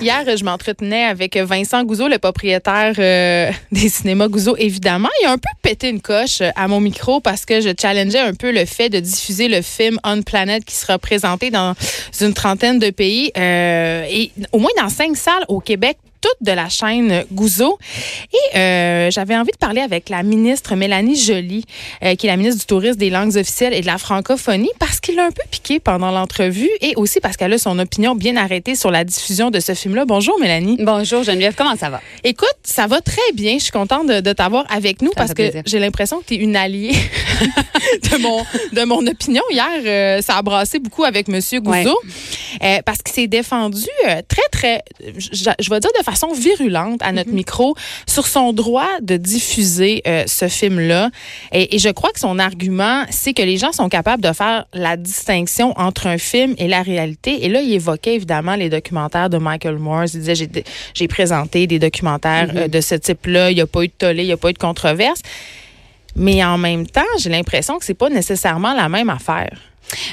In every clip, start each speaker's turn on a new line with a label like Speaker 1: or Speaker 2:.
Speaker 1: Hier, je m'entretenais avec Vincent Gouzeau, le propriétaire euh, des cinémas Gouzeau, évidemment. Il a un peu pété une coche à mon micro parce que je challengeais un peu le fait de diffuser le film On Planet qui sera présenté dans une trentaine de pays euh, et au moins dans cinq salles au Québec toute de la chaîne Gouzeau. Et euh, j'avais envie de parler avec la ministre Mélanie Joly, euh, qui est la ministre du Tourisme, des langues officielles et de la francophonie, parce qu'il l'a un peu piqué pendant l'entrevue et aussi parce qu'elle a son opinion bien arrêtée sur la diffusion de ce film-là. Bonjour Mélanie.
Speaker 2: Bonjour Geneviève, comment ça va?
Speaker 1: Écoute, ça va très bien. Je suis contente de, de t'avoir avec nous parce que j'ai l'impression que tu es une alliée de, mon, de mon opinion. Hier, euh, ça a brassé beaucoup avec Monsieur Gouzeau ouais. parce qu'il s'est défendu très, très, je, vais dire de façon virulente à notre mm -hmm. micro sur son droit de diffuser euh, ce film-là. Et, et, je crois que son argument, c'est que les gens sont capables de faire la distinction entre un film et la réalité. Et là, il évoquait évidemment les documentaires de Michael Moore. Il disait, j'ai présenté des documentaires mm -hmm. euh, de ce type-là. Il n'y a pas eu de tollé, il n'y a pas eu de controverse. Mais en même temps, j'ai l'impression que c'est pas nécessairement la même affaire.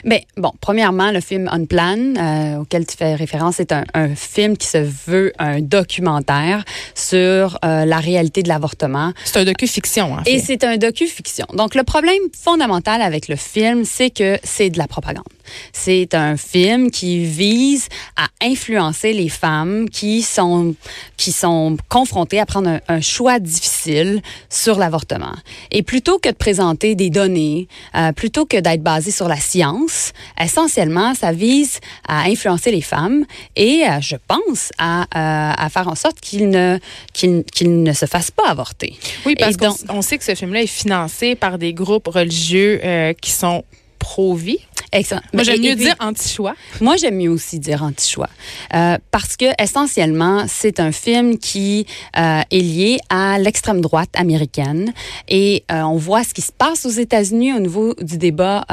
Speaker 2: Bien, bon, premièrement, le film On Plan, euh, auquel tu fais référence, c'est un, un, film qui se veut un documentaire sur euh, la réalité de l'avortement.
Speaker 1: C'est un docu-fiction, en fait.
Speaker 2: Et c'est un docu-fiction. Donc, le problème fondamental avec le film, c'est que c'est de la propagande. C'est un film qui vise à influencer les femmes qui sont, qui sont confrontées à prendre un, un choix difficile sur l'avortement. Et plutôt que de présenter des données, euh, plutôt que d'être basé sur la science, essentiellement, ça vise à influencer les femmes et, euh, je pense, à, euh, à, faire en sorte qu'ils ne, qu'ils, qu'ils ne se fassent pas avorter.
Speaker 1: Oui, parce qu'on on sait que ce film-là est financé par des groupes religieux qui sont pro-vie.
Speaker 2: Excellent.
Speaker 1: Moi, j'aime mieux dire anti-choix.
Speaker 2: Moi, j'aime mieux aussi dire anti-choix. Euh, parce que, essentiellement, c'est un film qui euh, est lié à l'extrême droite américaine. Et euh, on voit ce qui se passe aux États-Unis au niveau du débat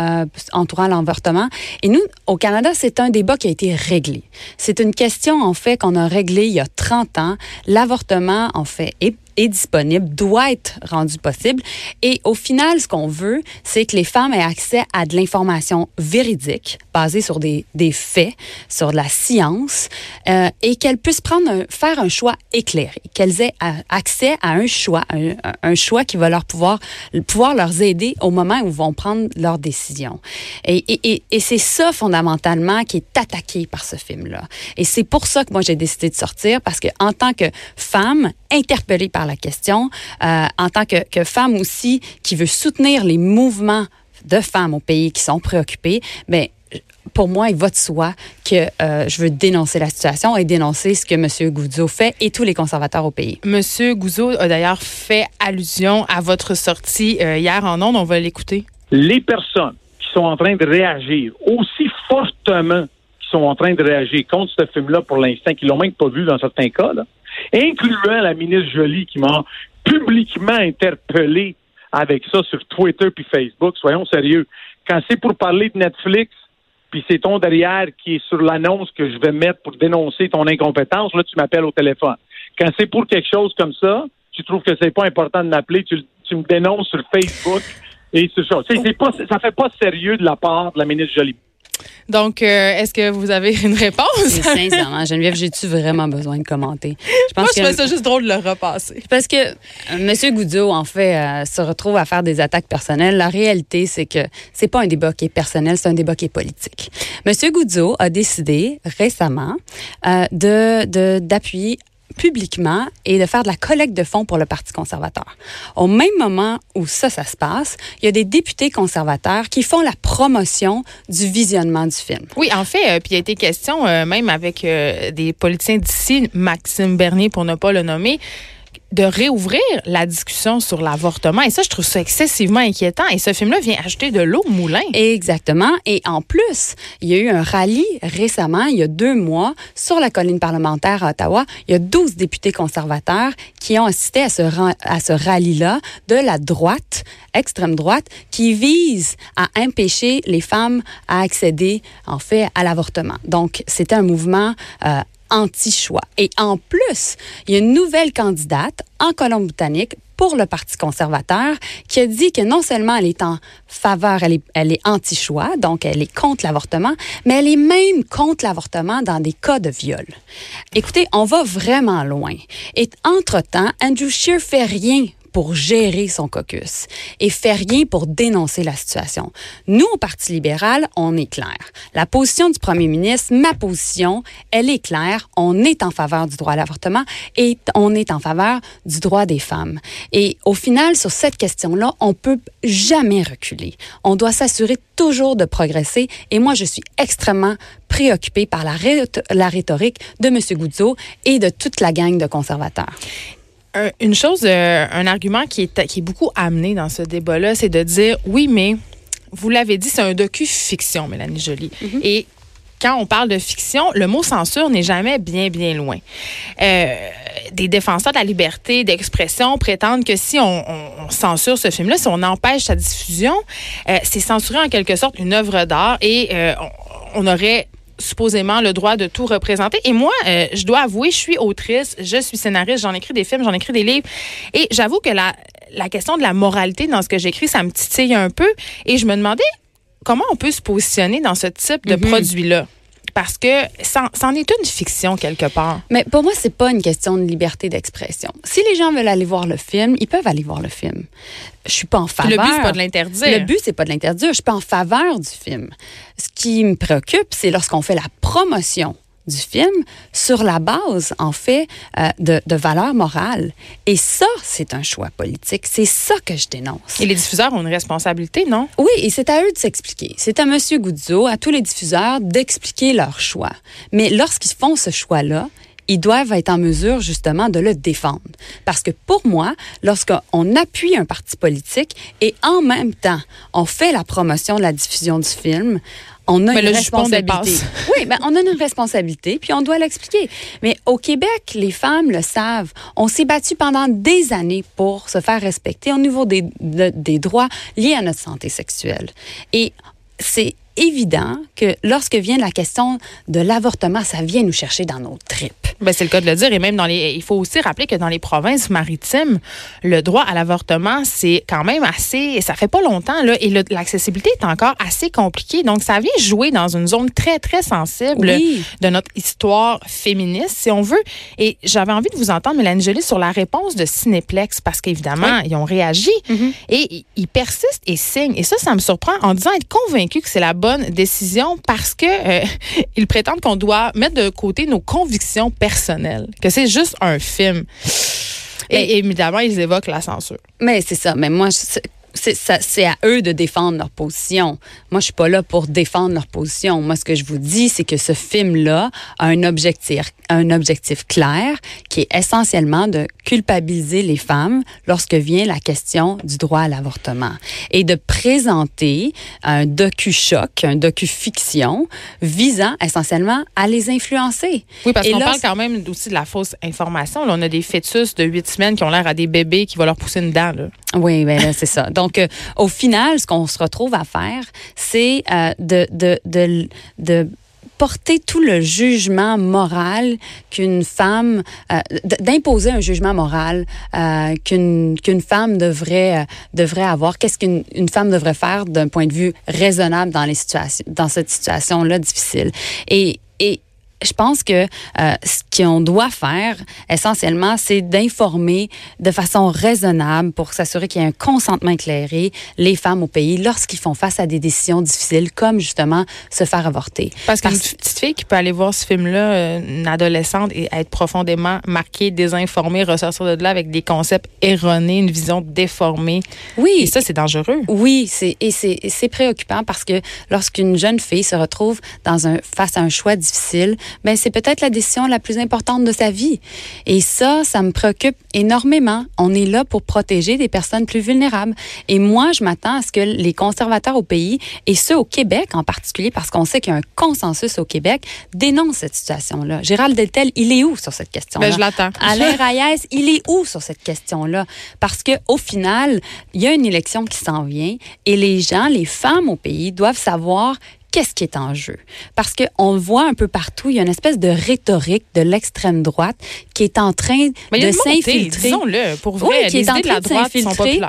Speaker 2: entourant l'avortement. Et nous, au Canada, c'est un débat qui a été réglé. C'est une question, en fait, qu'on a réglée il y a 30 ans. L'avortement, en fait, est est disponible, doit être rendu possible. Et au final, ce qu'on veut, c'est que les femmes aient accès à de l'information véridique, basée sur des, des faits, sur de la science, euh, et qu'elles puissent prendre faire un choix éclairé, qu'elles aient accès à un choix, un, choix qui va leur pouvoir, pouvoir leur aider au moment où vont prendre leurs décisions. Et, et, et c'est ça, fondamentalement, qui est attaqué par ce film-là. Et c'est pour ça que moi, j'ai décidé de sortir, parce que en tant que femme interpellée par la question, euh, en tant que, que, femme aussi qui veut soutenir les mouvements de femmes au pays qui sont préoccupées, mais pour moi, il va de soi que euh, je veux dénoncer la situation et dénoncer ce que M. Gouzeau fait et tous les conservateurs au pays.
Speaker 1: M. Gouzeau a d'ailleurs fait allusion à votre sortie euh, hier en ondes. On va l'écouter.
Speaker 3: Les personnes qui sont en train de réagir aussi fortement qui sont en train de réagir contre ce film-là pour l'instant, qui l'ont même pas vu dans certains cas, là, incluant la ministre Jolie qui m'a publiquement interpellé avec ça sur Twitter puis Facebook. Soyons sérieux. Quand c'est pour parler de Netflix, puis c'est ton derrière qui est sur l'annonce que je vais mettre pour dénoncer ton incompétence, là, tu m'appelles au téléphone. Quand c'est pour quelque chose comme ça, tu trouves que c'est pas important de m'appeler, tu, me dénonces sur Facebook et sur ça. Ça fait pas sérieux de la part de la ministre Jolie.
Speaker 1: Donc, euh, est-ce que vous avez une réponse?
Speaker 2: Sincèrement, Geneviève, j'ai-tu vraiment besoin de commenter?
Speaker 1: Je pense Moi, je que, ça juste drôle de le repasser.
Speaker 2: Parce que euh, M. Goudzot, en fait, euh, se retrouve à faire des attaques personnelles. La réalité, c'est que c'est pas un débat qui est personnel, c'est un débat qui est politique. M. Goudzot a décidé récemment euh, de d'appuyer publiquement et de faire de la collecte de fonds pour le Parti conservateur. Au même moment où ça, ça se passe, il y a des députés conservateurs qui font la promotion du visionnement du film.
Speaker 1: Oui, en fait, euh, puis il a été question, euh, même avec euh, des politiciens d'ici, Maxime Bernier pour ne pas le nommer, de réouvrir la discussion sur l'avortement. Et ça, je trouve ça excessivement inquiétant. Et ce film-là vient ajouter de l'eau au moulin.
Speaker 2: Exactement. Et en plus, il y a eu un rallye récemment, il y a deux mois, sur la colline parlementaire à Ottawa. Il y a 12 députés conservateurs qui ont assisté à ce, à ce rallye-là de la droite, extrême droite, qui vise à empêcher les femmes à accéder, en fait, à l'avortement. Donc, c'était un mouvement euh, anti-choix. Et en plus, il y a une nouvelle candidate en Colombie-Britannique pour le Parti conservateur qui a dit que non seulement elle est en faveur, elle est, elle est anti-choix, donc elle est contre l'avortement, mais elle est même contre l'avortement dans des cas de viol. Écoutez, on va vraiment loin. Et entre-temps, Andrew Scheer fait rien pour gérer son caucus et fait rien pour dénoncer la situation. Nous, au Parti libéral, on est clair. La position du premier ministre, ma position, elle est claire. On est en faveur du droit à l'avortement et on est en faveur du droit des femmes. Et au final, sur cette question-là, on peut jamais reculer. On doit s'assurer toujours de progresser et moi, je suis extrêmement préoccupée par la, rhétorique de M. Goudzo et de toute la gang de conservateurs
Speaker 1: une chose, euh, un argument qui est, qui est beaucoup amené dans ce débat-là, c'est de dire oui, mais vous l'avez dit, c'est un docu-fiction, Mélanie Jolie. Mm-hmm. Et quand on parle de fiction, le mot censure n'est jamais bien, bien loin. Euh, des défenseurs de la liberté d'expression prétendent que si on, censure ce film-là, si on empêche sa diffusion, euh, c'est censurer en quelque sorte une œuvre d'art et on aurait supposément le droit de tout représenter. Et moi, euh, je dois avouer, je suis autrice, je suis scénariste, j'en écris des films, j'en écris des livres. Et j'avoue que la, la question de la moralité dans ce que j'écris, ça me titille un peu. Et je me demandais comment on peut se positionner dans ce type de mhm. produit-là parce que c'en est une fiction quelque part.
Speaker 2: Mais pour moi, c'est pas une question de liberté d'expression. Si les gens veulent aller voir le film, ils peuvent aller voir le film. Je suis pas en faveur.
Speaker 1: Le but c'est pas de l'interdire.
Speaker 2: Le but c'est pas de l'interdire. Je suis pas en faveur du film. Ce qui me préoccupe, c'est lorsqu'on fait la promotion du film sur la base, en fait, euh, de, de valeurs morales. Et ça, c'est un choix politique. C'est ça que je dénonce.
Speaker 1: Et les diffuseurs ont une responsabilité, non?
Speaker 2: Oui, et c'est à eux de s'expliquer. C'est à M. Goudzo, à tous les diffuseurs, d'expliquer leur choix. Mais lorsqu'ils font ce choix-là, ils doivent être en mesure justement de le défendre. Parce que pour moi, lorsqu'on appuie un parti politique et en même temps, on fait la promotion de la diffusion du film, on a une responsabilité. oui, ben, on a une responsabilité, puis on doit l'expliquer. Mais au Québec, les femmes le savent. On s'est battu pendant des années pour se faire respecter au niveau des, des droits liés à notre santé sexuelle. Et c'est évident que lorsque vient la question de l'avortement, ça vient nous chercher dans nos tripes.
Speaker 1: Ben, c'est le cas de le dire. Et même dans les, il faut aussi rappeler que dans les provinces maritimes, le droit à l'avortement, c'est quand même assez, ça fait pas longtemps, là, et l'accessibilité est encore assez compliquée. Donc, ça vient jouer dans une zone très, très sensible de notre histoire féministe, si on veut. Et j'avais envie de vous entendre, Mélanie Jolie, sur la réponse de Cinéplex, parce qu'évidemment, ils ont réagi mm-hmm. et ils persistent et signent. Et ça, ça me surprend en disant être convaincu que c'est la bonne décision parce que euh, ils prétendent qu'on doit mettre de côté nos convictions personnelles, que c'est juste un film. Et, évidemment, ils évoquent la censure.
Speaker 2: Mais c'est ça. Mais moi, c'est à eux de défendre leur position. Moi, je suis pas là pour défendre leur position. Moi, ce que je vous dis, c'est que ce film-là a un objectif, un objectif clair qui est essentiellement de culpabiliser les femmes lorsque vient la question du droit à l'avortement et de présenter un docu-choc, un docu-fiction visant essentiellement à les influencer.
Speaker 1: Oui, parce qu'on parle quand même aussi de la fausse information. Là, on a des fœtus de huit semaines qui ont l'air à des bébés qui vont leur pousser une dent. Là.
Speaker 2: Oui, ben c'est ça. Donc, euh, au final, ce qu'on se retrouve à faire, c'est euh, de, porter tout le jugement moral qu'une femme, euh, d'imposer un jugement moral qu'une qu'une femme devrait devrait avoir. Qu'est-ce qu'une une femme devrait faire d'un point de vue raisonnable dans les situations dans cette situation là difficile. Et et je pense que ce qu'on doit faire essentiellement, c'est d'informer de façon raisonnable pour s'assurer qu'il y ait un consentement éclairé les femmes au pays lorsqu'ils font face à des décisions difficiles comme justement se faire avorter.
Speaker 1: Parce qu'une petite fille qui peut aller voir ce film-là, une adolescente, et être profondément marquée, désinformée, ressortir de là avec des concepts erronés, une vision déformée.
Speaker 2: Oui.
Speaker 1: Et ça, c'est dangereux.
Speaker 2: Oui, c'est et c'est préoccupant parce que lorsqu'une jeune fille se retrouve dans un face à un choix difficile, ben c'est peut-être la décision la plus importante de sa vie. Et ça, ça me préoccupe énormément. On est là pour protéger des personnes plus vulnérables. Et moi, je m'attends à ce que les conservateurs au pays, et ceux au Québec en particulier, parce qu'on sait qu'il y a un consensus au Québec, dénoncent cette situation-là. Gérald Deltel, il est où sur cette question-là?
Speaker 1: Ben, je l'attends.
Speaker 2: Alain Reyes, il est où sur cette question-là? Parce que au final, il y a une élection qui s'en vient et les gens, les femmes au pays doivent savoir qu'est-ce qui est en jeu? Parce qu'on voit un peu partout, il y a une espèce de rhétorique de l'extrême droite qui est en train de s'infiltrer.
Speaker 1: Disons-le, pour vrai, oui, qui est en train de, s'infiltrer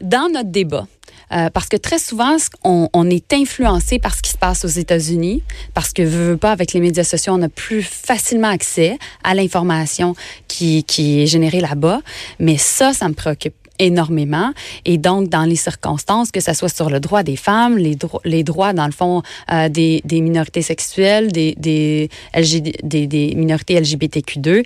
Speaker 2: dans notre débat. Euh, parce que très souvent, on, on, est influencé par ce qui se passe aux États-Unis, parce que, veux, veux pas, avec les médias sociaux, on a plus facilement accès à l'information qui, qui est générée là-bas. Mais ça, ça me préoccupe énormément. Et donc, dans les circonstances, que ce soit sur le droit des femmes, les, les droits, dans le fond, euh, des, des, minorités sexuelles, des, des, des, des minorités LGBTQ2,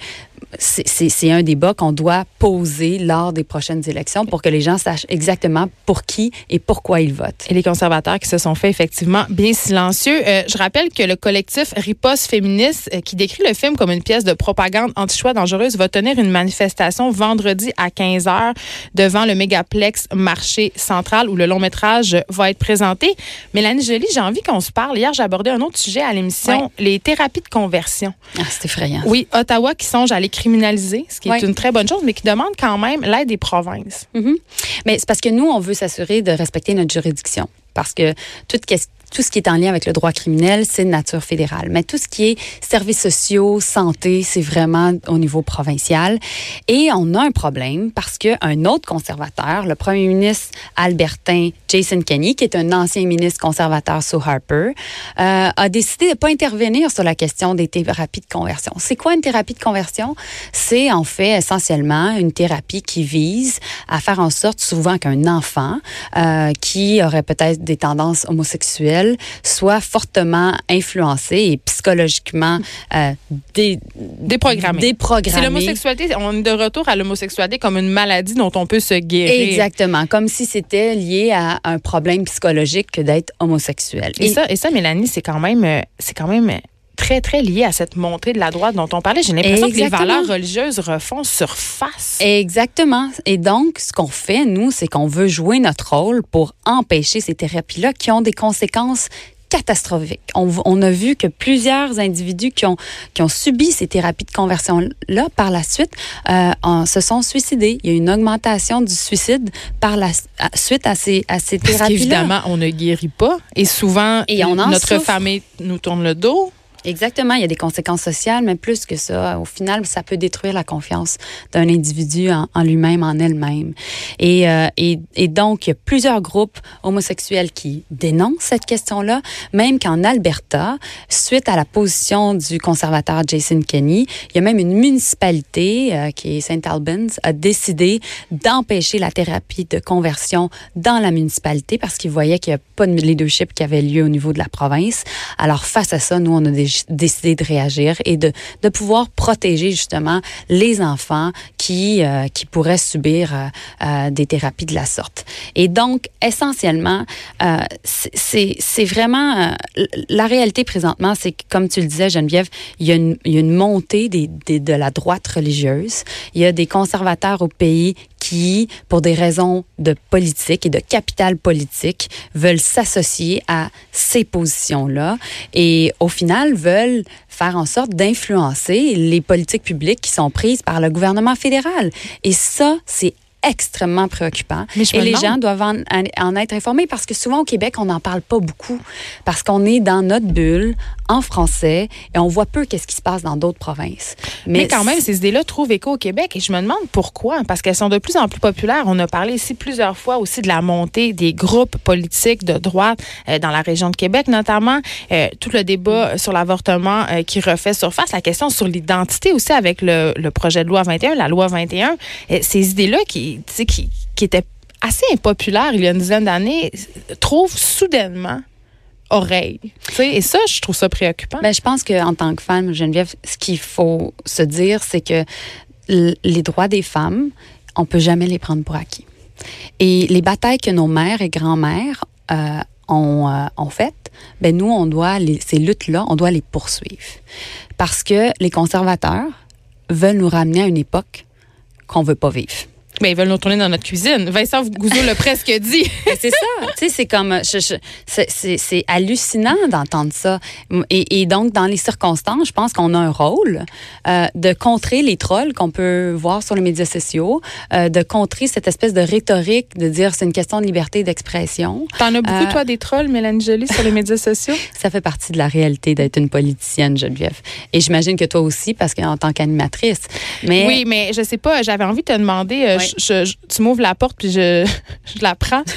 Speaker 2: c'est un débat qu'on doit poser lors des prochaines élections pour que les gens sachent exactement pour qui et pourquoi ils votent.
Speaker 1: Et les conservateurs qui se sont fait effectivement bien silencieux. Euh, je rappelle que le collectif Riposte féministe, euh, qui décrit le film comme une pièce de propagande anti-choix dangereuse, va tenir une manifestation vendredi à 15 h devant le mégaplex Marché Central où le long métrage va être présenté. Mélanie Joly, j'ai envie qu'on se parle. Hier, j'ai abordé un autre sujet à l'émission, les thérapies de conversion.
Speaker 2: Ah, c'est effrayant.
Speaker 1: Oui, Ottawa qui songe à les criminaliser, ce qui est une très bonne chose, mais qui demande quand même l'aide des provinces.
Speaker 2: Mm-hmm. Mais c'est parce que nous, on veut s'assurer de respecter notre juridiction. Parce que toute question tout ce qui est en lien avec le droit criminel, c'est de nature fédérale. Mais tout ce qui est services sociaux, santé, c'est vraiment au niveau provincial. Et on a un problème parce qu'un autre conservateur, le premier ministre albertain Jason Kenney, qui est un ancien ministre conservateur sous Harper, euh, a décidé de ne pas intervenir sur la question des thérapies de conversion. C'est quoi une thérapie de conversion? C'est en fait essentiellement une thérapie qui vise à faire en sorte souvent qu'un enfant euh, qui aurait peut-être des tendances homosexuelles soit fortement influencé et psychologiquement euh, dé.
Speaker 1: C'est l'homosexualité. On est de retour à l'homosexualité comme une maladie dont on peut se guérir.
Speaker 2: Exactement. Comme si c'était lié à un problème psychologique que d'être homosexuel.
Speaker 1: Et, ça, et ça, Mélanie, c'est quand même, euh, c'est quand même très, très lié à cette montée de la droite dont on parlait. J'ai l'impression que les valeurs religieuses refont surface.
Speaker 2: Exactement. Et donc, ce qu'on fait, nous, c'est qu'on veut jouer notre rôle pour empêcher ces thérapies-là qui ont des conséquences catastrophiques. On, a vu que plusieurs individus qui ont, qui ont subi ces thérapies de conversion-là, par la suite, euh, se sont suicidés. Il y a une augmentation du suicide par la suite à ces, à ces thérapies-là. Parce
Speaker 1: qu'évidemment, on ne guérit pas. Et souvent, et notre famille nous tourne le dos.
Speaker 2: Exactement, il y a des conséquences sociales, mais plus que ça, au final, ça peut détruire la confiance d'un individu en, lui-même, en elle-même. Et, euh, et, et, donc, il y a plusieurs groupes homosexuels qui dénoncent cette question-là, même qu'en Alberta, suite à la position du conservateur Jason Kenney, il y a même une municipalité, euh, qui est St. Albans, a décidé d'empêcher la thérapie de conversion dans la municipalité parce qu'il voyait qu'il n'y a pas de leadership qui avait lieu au niveau de la province. Alors, face à ça, nous, on a des décider de réagir et de, de pouvoir protéger justement les enfants qui, euh, qui pourraient subir euh, euh, des thérapies de la sorte. Et donc, essentiellement, c'est vraiment la réalité présentement, c'est que, comme tu le disais, Geneviève, il y a une, il y a une montée des, des, de la droite religieuse. Il y a des conservateurs au pays qui, pour des raisons de politique et de capital politique, veulent s'associer à ces positions-là et au final veulent faire en sorte d'influencer les politiques publiques qui sont prises par le gouvernement fédéral. Et ça, c'est extrêmement préoccupant. et les gens doivent en, en, être informés parce que souvent au Québec, on n'en parle pas beaucoup parce qu'on est dans notre bulle, en français et on voit peu qu'est-ce qui se passe dans d'autres provinces.
Speaker 1: Mais, quand même, ces idées-là trouvent écho au Québec et je me demande pourquoi. Parce qu'elles sont de plus en plus populaires. On a parlé ici plusieurs fois aussi de la montée des groupes politiques de droite euh, dans la région de Québec, notamment euh, tout le débat sur l'avortement euh, qui refait surface, la question sur l'identité aussi avec le, le, projet de loi 21, la loi 21. ces idées-là qui, qui, qui étaient assez impopulaires il y a une dizaine d'années trouvent soudainement oreille. Et ça, je trouve ça préoccupant.
Speaker 2: Ben, je pense qu'en tant que femme, Geneviève, ce qu'il faut se dire, c'est que les droits des femmes, on peut jamais les prendre pour acquis. Et les batailles que nos mères et grand-mères euh, ont, euh, ont, faites, ben nous, on doit ces luttes-là, on doit les poursuivre. Parce que les conservateurs veulent nous ramener à une époque qu'on veut pas vivre.
Speaker 1: Mais ils veulent nous tourner dans notre cuisine. Vincent Gouzeau l'a presque dit.
Speaker 2: c'est ça. Tu sais, c'est comme, c'est hallucinant d'entendre ça. Et, et, donc, dans les circonstances, je pense qu'on a un rôle euh, de contrer les trolls qu'on peut voir sur les médias sociaux, euh, de contrer cette espèce de rhétorique de dire c'est une question de liberté d'expression.
Speaker 1: T'en as beaucoup, euh, toi, des trolls, Mélanie Jolie, sur les médias sociaux?
Speaker 2: Ça fait partie de la réalité d'être une politicienne, Geneviève. Et j'imagine que toi aussi, parce qu'en tant qu'animatrice.
Speaker 1: Mais... Oui, mais je sais pas, j'avais envie de te demander, tu m'ouvres la porte puis je, je la prends.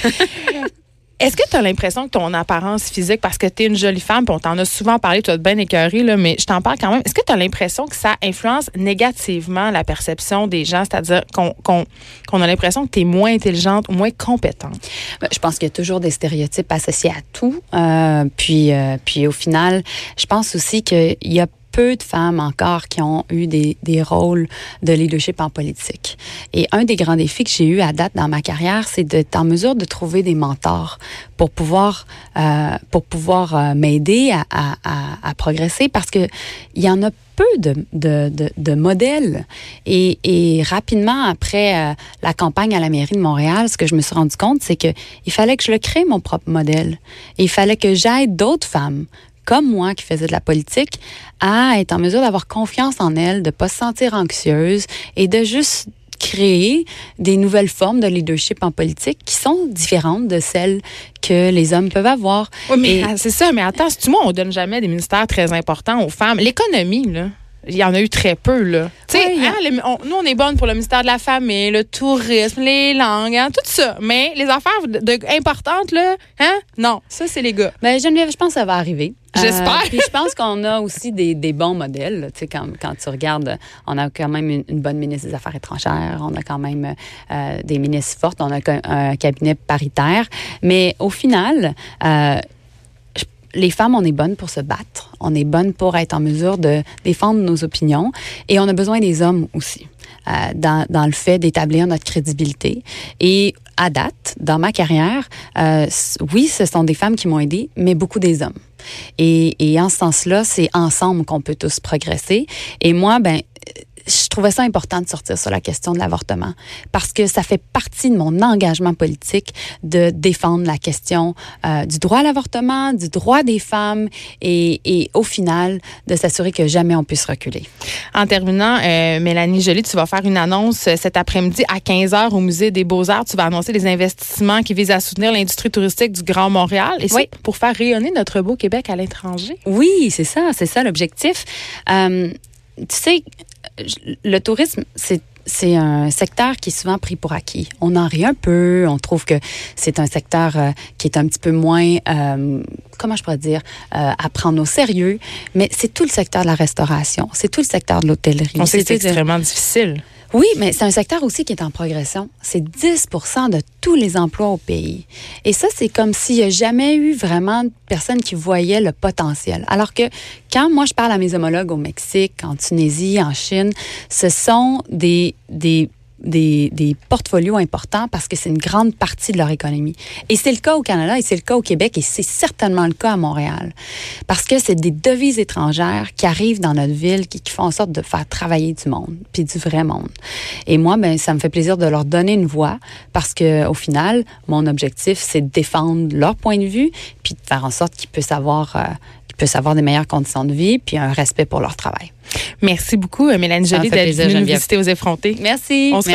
Speaker 1: Est-ce que tu as l'impression que ton apparence physique, parce que tu es une jolie femme, puis on t'en a souvent parlé, tu as bien écœuré, là, mais je t'en parle quand même. Est-ce que tu as l'impression que ça influence négativement la perception des gens, c'est-à-dire qu'on a l'impression que tu es moins intelligente ou moins compétente?
Speaker 2: Ben, je pense qu'il y a toujours des stéréotypes associés à tout. Euh, puis, euh, puis au final, je pense aussi qu'il y a peu de femmes encore qui ont eu des, des, rôles de leadership en politique. Et un des grands défis que j'ai eu à date dans ma carrière, c'est d'être en mesure de trouver des mentors pour pouvoir euh, pour pouvoir euh, m'aider à, progresser parce que il y en a peu de, de, de, modèles. Et, et, rapidement, après euh, la campagne à la mairie de Montréal, ce que je me suis rendu compte, c'est que il fallait que je crée, mon propre modèle. Il fallait que j'aide d'autres femmes comme moi qui faisais de la politique à être en mesure d'avoir confiance en elle, de pas se sentir anxieuse et de juste créer des nouvelles formes de leadership en politique qui sont différentes de celles que les hommes peuvent avoir.
Speaker 1: Oui, mais ah, c'est ça. Mais attends, si tu moi, on donne jamais des ministères très importants aux femmes? L'économie, là il y en a eu très peu, là. Tu sais, hein, nous, on est bonnes pour le ministère de la famille, le tourisme, les langues, hein, tout ça. Mais les affaires importantes, là, hein, non, ça, c'est les gars.
Speaker 2: Ben, Geneviève, je pense que ça va arriver.
Speaker 1: Euh, J'espère.
Speaker 2: puis je pense qu'on a aussi des, des bons modèles. Tu sais, quand, quand, tu regardes, on a quand même une, bonne ministre des Affaires étrangères, on a quand même euh, des ministres fortes, on a un, cabinet paritaire. Mais au final, euh, les femmes, on est bonnes pour se battre. On est bonnes pour être en mesure de défendre nos opinions. Et on a besoin des hommes aussi. Euh, dans, le fait d'établir notre crédibilité. Et à date, dans ma carrière, euh, oui, ce sont des femmes qui m'ont aidé, mais beaucoup des hommes. Et, et en ce sens-là, c'est ensemble qu'on peut tous progresser. Et moi, ben, je trouvais ça important de sortir sur la question de l'avortement parce que ça fait partie de mon engagement politique de défendre la question euh, du droit à l'avortement, du droit des femmes et, et au final de s'assurer que jamais on puisse reculer.
Speaker 1: En terminant, euh, Mélanie Joly, tu vas faire une annonce euh, cet après-midi à 15 h au Musée des Beaux-Arts. Tu vas annoncer des investissements qui visent à soutenir l'industrie touristique du Grand Montréal et oui. pour faire rayonner notre beau Québec à l'étranger.
Speaker 2: Oui, c'est ça, c'est ça l'objectif. Euh, tu sais, le tourisme, c'est c'est un secteur qui est souvent pris pour acquis. On en rit un peu, on trouve que c'est un secteur euh, qui est un petit peu moins, euh, comment je pourrais dire, euh, à prendre au sérieux, mais c'est tout le secteur de la restauration, c'est tout le secteur de l'hôtellerie.
Speaker 1: On sait que c'est extrêmement difficile.
Speaker 2: Oui, mais c'est un secteur aussi qui est en progression. C'est 10 de tous les emplois au pays. Et ça, c'est comme s'il n'y a jamais eu vraiment de personnes qui voyaient le potentiel. Alors que quand moi, je parle à mes homologues au Mexique, en Tunisie, en Chine, ce sont des, des des, des, portfolios importants parce que c'est une grande partie de leur économie. Et c'est le cas au Canada et c'est le cas au Québec et c'est certainement le cas à Montréal. Parce que c'est des devises étrangères qui arrivent dans notre ville qui, font en sorte de faire travailler du monde, puis du vrai monde. Et moi, ben, ça me fait plaisir de leur donner une voix parce que au final, mon objectif, c'est de défendre leur point de vue puis de faire en sorte qu'ils puissent avoir, euh, puissent avoir des meilleures conditions de vie puis un respect pour leur travail.
Speaker 1: Merci beaucoup, Mélanie Jolie, d'être venue nous visiter aux effrontés.
Speaker 2: Merci.
Speaker 1: On se